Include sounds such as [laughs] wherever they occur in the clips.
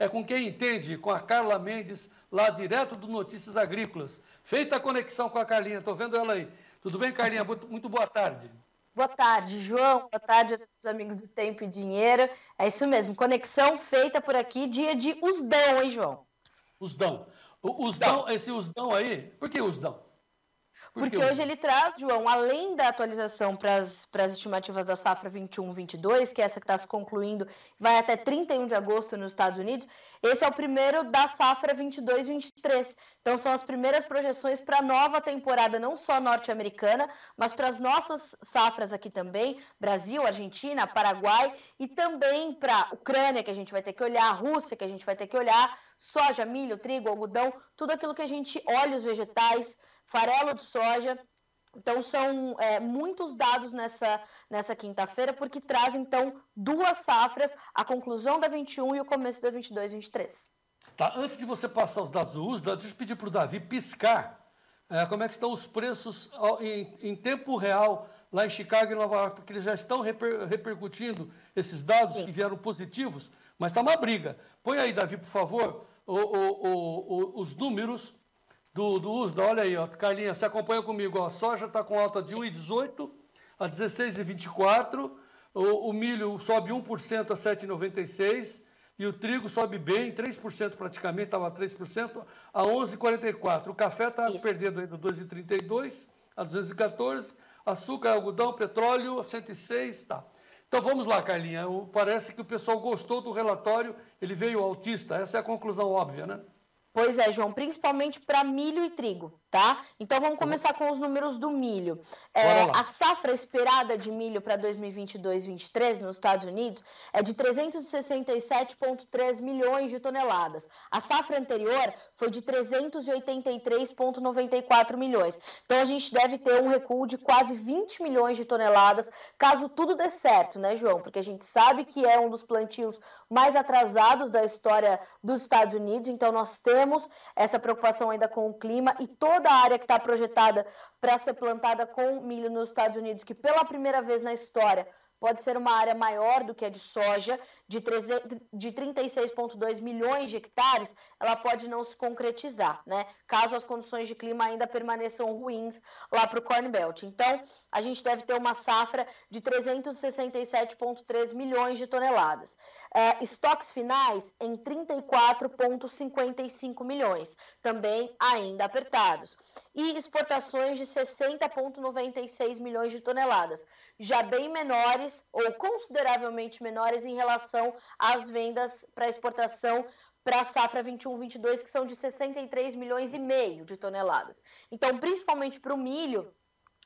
é com quem entende, com a Carla Mendes, lá direto do Notícias Agrícolas. Feita a conexão com a Carlinha, estou vendo ela aí. Tudo bem, Carlinha? Muito, boa tarde. Boa tarde, João. Boa tarde a todos os amigos do Tempo e Dinheiro. É isso mesmo, conexão feita por aqui, dia de Usdão, hein, João? Usdão. O Usdão, esse Usdão aí, por que Usdão? Porque hoje ele traz, João, além da atualização para as estimativas da safra 21-22, que é essa que está se concluindo, vai até 31 de agosto nos Estados Unidos, esse é o primeiro da safra 22-23. Então, são as primeiras projeções para a nova temporada, não só norte-americana, mas para as nossas safras aqui também, Brasil, Argentina, Paraguai, e também para a Ucrânia, que a gente vai ter que olhar, a Rússia, que a gente vai ter que olhar, soja, milho, trigo, algodão, tudo aquilo que a gente olha os vegetais farelo de soja. Então, são é, muitos dados nessa, nessa quinta-feira, porque traz, então, duas safras, a conclusão da 21 e o começo da 22, 23. Tá, antes de você passar os dados do uso, deixa eu pedir para o Davi piscar é, como é que estão os preços em, em, tempo real lá em Chicago e Nova York, porque eles já estão reper, repercutindo esses dados Sim. que vieram positivos, mas está uma briga. Põe aí, Davi, por favor, o, o, o, os números do, do USDA. Olha aí, ó, Carlinha, você acompanha comigo. Ó, a soja está com alta de 1,18 a 16,24. O, o milho sobe 1% a 7,96. E o trigo sobe bem, 3% praticamente, estava 3%, a 11,44. O café está perdendo ainda 2,32 a 214. Açúcar, algodão, petróleo, 106, tá. Então vamos lá, Carlinha. Parece que o pessoal gostou do relatório, ele veio autista. Essa é a conclusão óbvia, né? Pois é, João, principalmente para milho e trigo tá? Então vamos começar com os números do milho. É, a safra esperada de milho para 2022-23 nos Estados Unidos é de 367,3 milhões de toneladas. A safra anterior foi de 383,94 milhões. Então a gente deve ter um recuo de quase 20 milhões de toneladas, caso tudo dê certo, né, João? Porque a gente sabe que é um dos plantios mais atrasados da história dos Estados Unidos. Então nós temos essa preocupação ainda com o clima e toda a área que está projetada para ser plantada com milho nos Estados Unidos, que pela primeira vez na história pode ser uma área maior do que a de soja, de, de 36,2 milhões de hectares, ela pode não se concretizar, né? Caso as condições de clima ainda permaneçam ruins lá para o Corn Belt. Então, a gente deve ter uma safra de 367,3 milhões de toneladas. É, estoques finais em 34,55 milhões, também ainda apertados. E exportações de 60,96 milhões de toneladas, já bem menores ou consideravelmente menores em relação às vendas para exportação para a safra 21-22, que são de 63 milhões e meio de toneladas. Então, principalmente para o milho,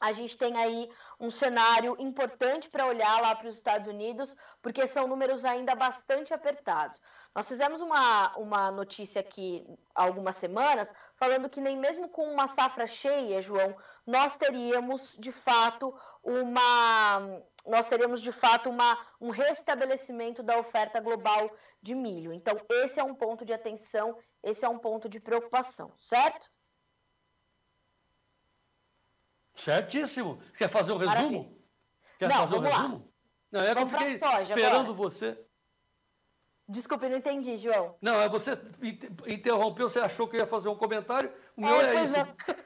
a gente tem aí um cenário importante para olhar lá para os Estados Unidos, porque são números ainda bastante apertados. Nós fizemos uma, uma notícia aqui há algumas semanas, falando que nem mesmo com uma safra cheia, João, nós teríamos de fato uma. Nós teríamos de fato uma, um restabelecimento da oferta global de milho. Então, esse é um ponto de atenção, esse é um ponto de preocupação, certo? Certíssimo. Quer fazer um resumo? Quer não, fazer um resumo? Lá. Não, é que eu fiquei esperando agora. você. Desculpe, não entendi, João. Não, é você interrompeu, você achou que eu ia fazer um comentário. O meu é, é isso. Não. [laughs]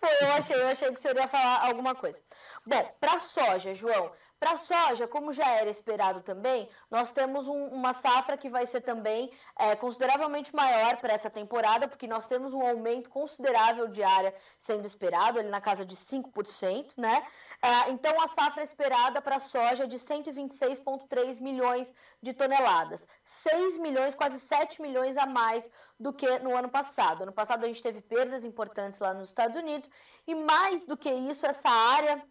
Foi, eu achei, eu achei que o senhor ia falar alguma coisa. Bom, para soja, João, para a soja, como já era esperado também, nós temos um, uma safra que vai ser também é, consideravelmente maior para essa temporada, porque nós temos um aumento considerável de área sendo esperado, ali na casa de 5%, né? É, então, a safra esperada para a soja é de 126,3 milhões de toneladas, 6 milhões, quase 7 milhões a mais do que no ano passado. Ano passado a gente teve perdas importantes lá nos Estados Unidos, e mais do que isso, essa área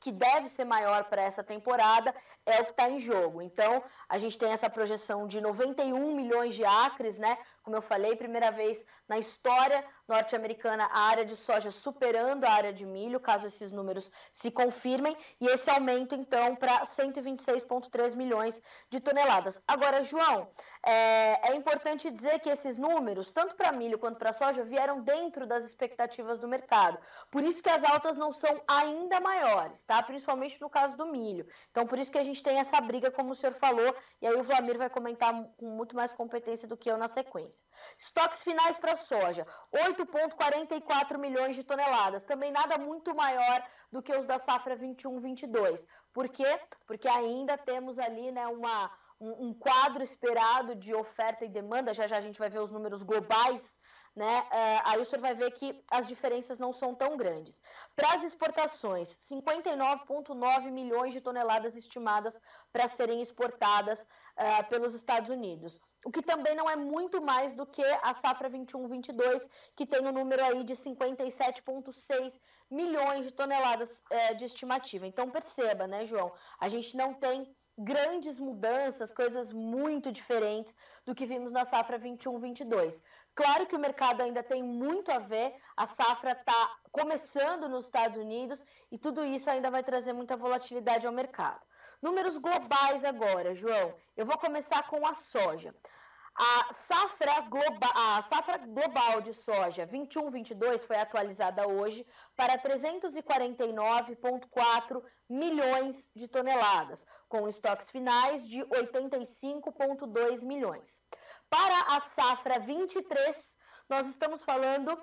que deve ser maior para essa temporada é o que está em jogo. Então, a gente tem essa projeção de 91 milhões de acres, né? Como eu falei, primeira vez na história norte-americana a área de soja superando a área de milho, caso esses números se confirmem, e esse aumento então para 126,3 milhões de toneladas. Agora, João, é, é, importante dizer que esses números, tanto para milho quanto para soja, vieram dentro das expectativas do mercado. Por isso que as altas não são ainda maiores, tá? Principalmente no caso do milho. Então, por isso que a gente tem essa briga, como o senhor falou, e aí o Vlamir vai comentar com muito mais competência do que eu na sequência. Estoques finais para soja, 8,44 milhões de toneladas, também nada muito maior do que os da safra 21-22. Por quê? Porque ainda temos ali né, uma, um, um quadro esperado de oferta e demanda, já já a gente vai ver os números globais né? Uh, aí o senhor vai ver que as diferenças não são tão grandes. Para as exportações, 59,9 milhões de toneladas estimadas para serem exportadas uh, pelos Estados Unidos. O que também não é muito mais do que a safra 21-22, que tem um número aí de 57,6 milhões de toneladas uh, de estimativa. Então perceba, né, João? A gente não tem grandes mudanças, coisas muito diferentes do que vimos na safra 21-22. Claro que o mercado ainda tem muito a ver, a safra está começando nos Estados Unidos e tudo isso ainda vai trazer muita volatilidade ao mercado. Números globais agora, João. Eu vou começar com a soja. A safra, global, a safra global de soja 21-22 foi atualizada hoje para 349,4 milhões de toneladas, com estoques finais de 85,2 milhões. Para a safra 23, nós estamos falando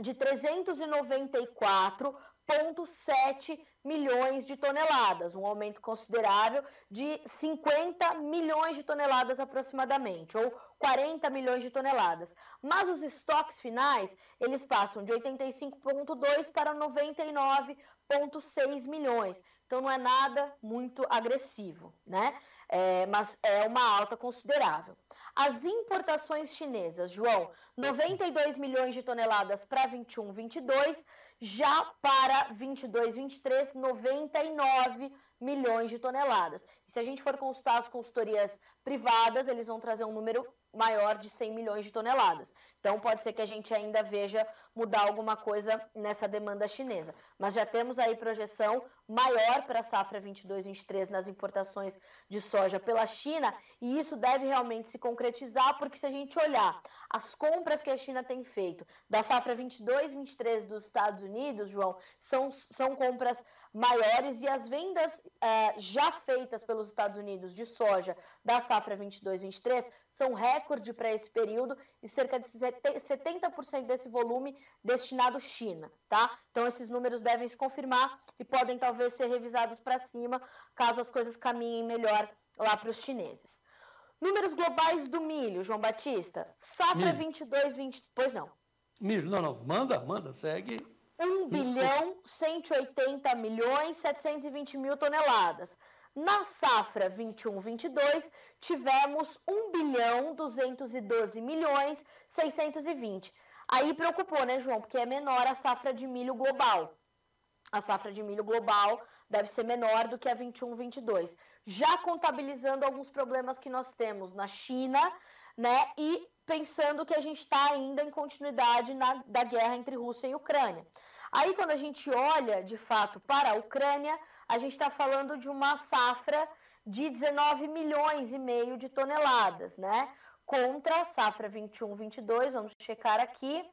de 394,7 milhões de toneladas, um aumento considerável de 50 milhões de toneladas aproximadamente, ou 40 milhões de toneladas. Mas os estoques finais, eles passam de 85,2 para 99,6 milhões. Então não é nada muito agressivo, né? É, mas é uma alta considerável. As importações chinesas, João, 92 milhões de toneladas para 21, 22, já para 22, 23, 99 milhões de toneladas. E se a gente for consultar as consultorias privadas, eles vão trazer um número maior de 100 milhões de toneladas. Então, pode ser que a gente ainda veja mudar alguma coisa nessa demanda chinesa. Mas já temos aí projeção maior para a safra 22-23 nas importações de soja pela China, e isso deve realmente se concretizar, porque se a gente olhar as compras que a China tem feito da safra 22-23 dos Estados Unidos, João, são, são compras maiores e as vendas uh, já feitas pelos Estados Unidos de soja da safra 22-23 são recorde para esse período e cerca de 70% desse volume destinado à China, tá? Então esses números devem se confirmar e podem talvez ser revisados para cima caso as coisas caminhem melhor lá para os chineses. Números globais do milho, João Batista. Safra 22-23. Pois não. Milho, não, não. Manda, manda, segue. 1 bilhão 180 milhões 720 mil toneladas. Na safra 21-22, tivemos 1 bilhão 212 milhões 620. Aí preocupou, né, João? Porque é menor a safra de milho global. A safra de milho global deve ser menor do que a 21-22. Já contabilizando alguns problemas que nós temos na China, né? E pensando que a gente está ainda em continuidade na, da guerra entre Rússia e Ucrânia. Aí, quando a gente olha de fato para a Ucrânia, a gente está falando de uma safra de 19 milhões e meio de toneladas, né? Contra a safra 21-22, vamos checar aqui,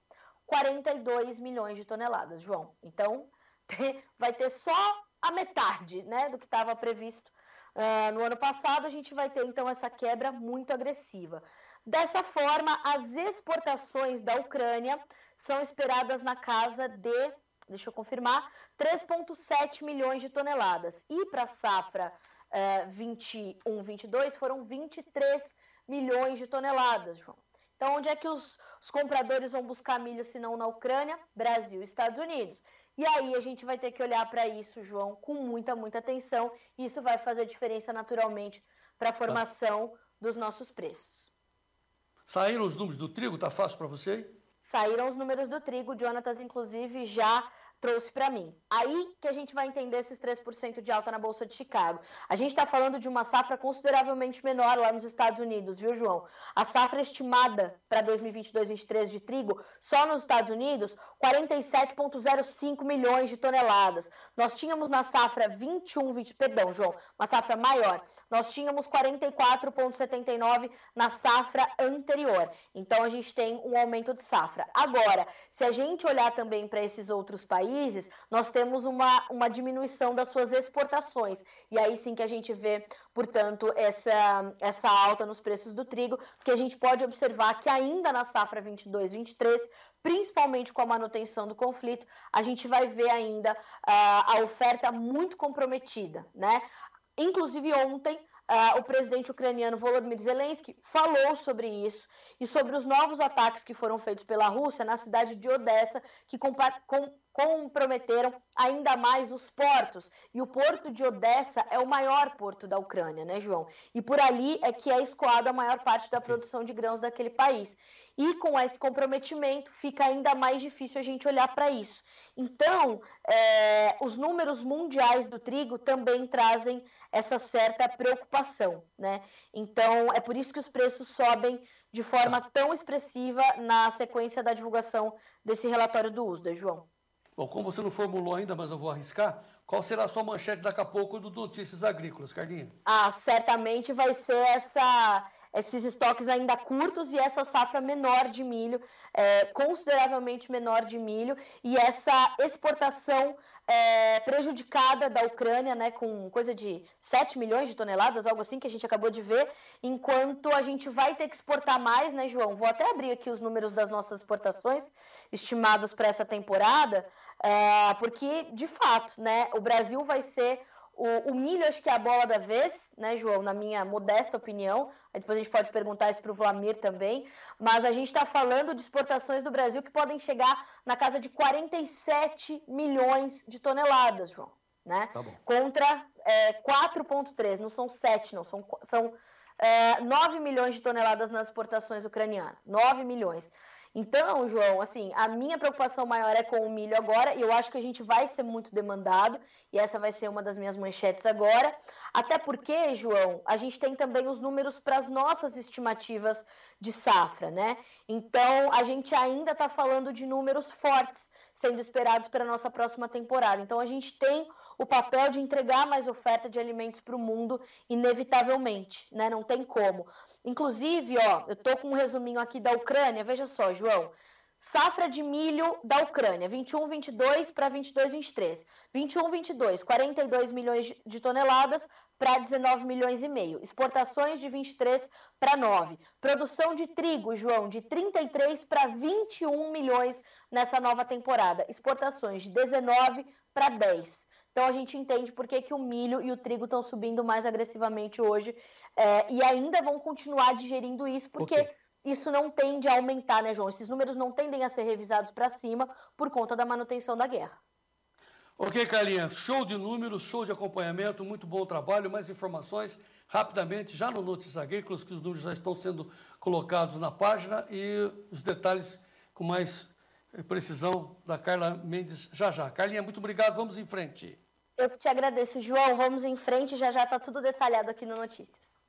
42 milhões de toneladas, João. Então, [laughs] vai ter só a metade né, do que estava previsto uh, no ano passado. A gente vai ter, então, essa quebra muito agressiva. Dessa forma, as exportações da Ucrânia são esperadas na casa de, deixa eu confirmar, 3,7 milhões de toneladas. E para a safra uh, 21-22 foram 23 milhões de toneladas, João. Então, onde é que os, os compradores vão buscar milho se não na Ucrânia? Brasil e Estados Unidos. E aí a gente vai ter que olhar para isso, João, com muita, muita atenção. Isso vai fazer diferença naturalmente para a formação tá. dos nossos preços. Saíram os números do trigo? Tá fácil para você? Saíram os números do trigo. Jonatas, inclusive, já trouxe para mim. Aí que a gente vai entender esses 3% de alta na Bolsa de Chicago. A gente está falando de uma safra consideravelmente menor lá nos Estados Unidos, viu, João? A safra estimada para 2022-23 de trigo, só nos Estados Unidos, 47,05 milhões de toneladas. Nós tínhamos na safra 21, 20, perdão, João, uma safra maior. Nós tínhamos 44,79 na safra anterior. Então a gente tem um aumento de safra. Agora, se a gente olhar também para esses outros países, países, nós temos uma, uma diminuição das suas exportações. E aí sim que a gente vê, portanto, essa, essa alta nos preços do trigo, porque a gente pode observar que ainda na safra 22-23, principalmente com a manutenção do conflito, a gente vai ver ainda uh, a oferta muito comprometida, né? Inclusive ontem Uh, o presidente ucraniano Volodymyr Zelensky falou sobre isso e sobre os novos ataques que foram feitos pela Rússia na cidade de Odessa, que com comprometeram ainda mais os portos. E o porto de Odessa é o maior porto da Ucrânia, né, João? E por ali é que é escoada a maior parte da produção de grãos daquele país. E com esse comprometimento fica ainda mais difícil a gente olhar para isso. Então, é, os números mundiais do trigo também trazem essa certa preocupação, né? Então, é por isso que os preços sobem de forma tão expressiva na sequência da divulgação desse relatório do USDA, João. Bom, como você não formulou ainda, mas eu vou arriscar, qual será a sua manchete daqui a pouco do Notícias Agrícolas, Carlinha? Ah, certamente vai ser essa esses estoques ainda curtos e essa safra menor de milho, é, consideravelmente menor de milho, e essa exportação é, prejudicada da Ucrânia, né, com coisa de 7 milhões de toneladas, algo assim que a gente acabou de ver, enquanto a gente vai ter que exportar mais, né, João? Vou até abrir aqui os números das nossas exportações estimados para essa temporada, é, porque, de fato, né, o Brasil vai ser o, o, milho acho que é a bola da vez, né, João? Na minha modesta opinião. Aí depois a gente pode perguntar isso para o Vlamir também. Mas a gente está falando de exportações do Brasil que podem chegar na casa de 47 milhões de toneladas, João. Né? Tá Contra é, 4,3, não são 7, não, são, são é, 9 milhões de toneladas nas exportações ucranianas. 9 milhões. Então, João, assim, a minha preocupação maior é com o milho agora, e eu acho que a gente vai ser muito demandado, e essa vai ser uma das minhas manchetes agora. Até porque, João, a gente tem também os números para as nossas estimativas de safra, né? Então, a gente ainda está falando de números fortes sendo esperados para a nossa próxima temporada. Então, a gente tem o papel de entregar mais oferta de alimentos para o mundo, inevitavelmente, né? Não tem como. Inclusive, ó, eu tô com um resuminho aqui da Ucrânia. Veja só, João. Safra de milho da Ucrânia, 21, 22 para 22, 23. 21, 22, 42 milhões de toneladas para 19 milhões e meio. Exportações de 23 para 9. Produção de trigo, João, de 33 para 21 milhões nessa nova temporada. Exportações de 19 para 10. Então a gente entende por que, que o milho e o trigo estão subindo mais agressivamente hoje é, e ainda vão continuar digerindo isso, porque okay. isso não tende a aumentar, né, João? Esses números não tendem a ser revisados para cima por conta da manutenção da guerra. Ok, Carlinha, show de números, show de acompanhamento, muito bom trabalho. Mais informações rapidamente já no Notícias Agrícolas, que os números já estão sendo colocados na página e os detalhes com mais eh, precisão da Carla Mendes já já. Carlinha, muito obrigado, vamos em frente. Eu que te agradeço, João. Vamos em frente, já já está tudo detalhado aqui no Notícias.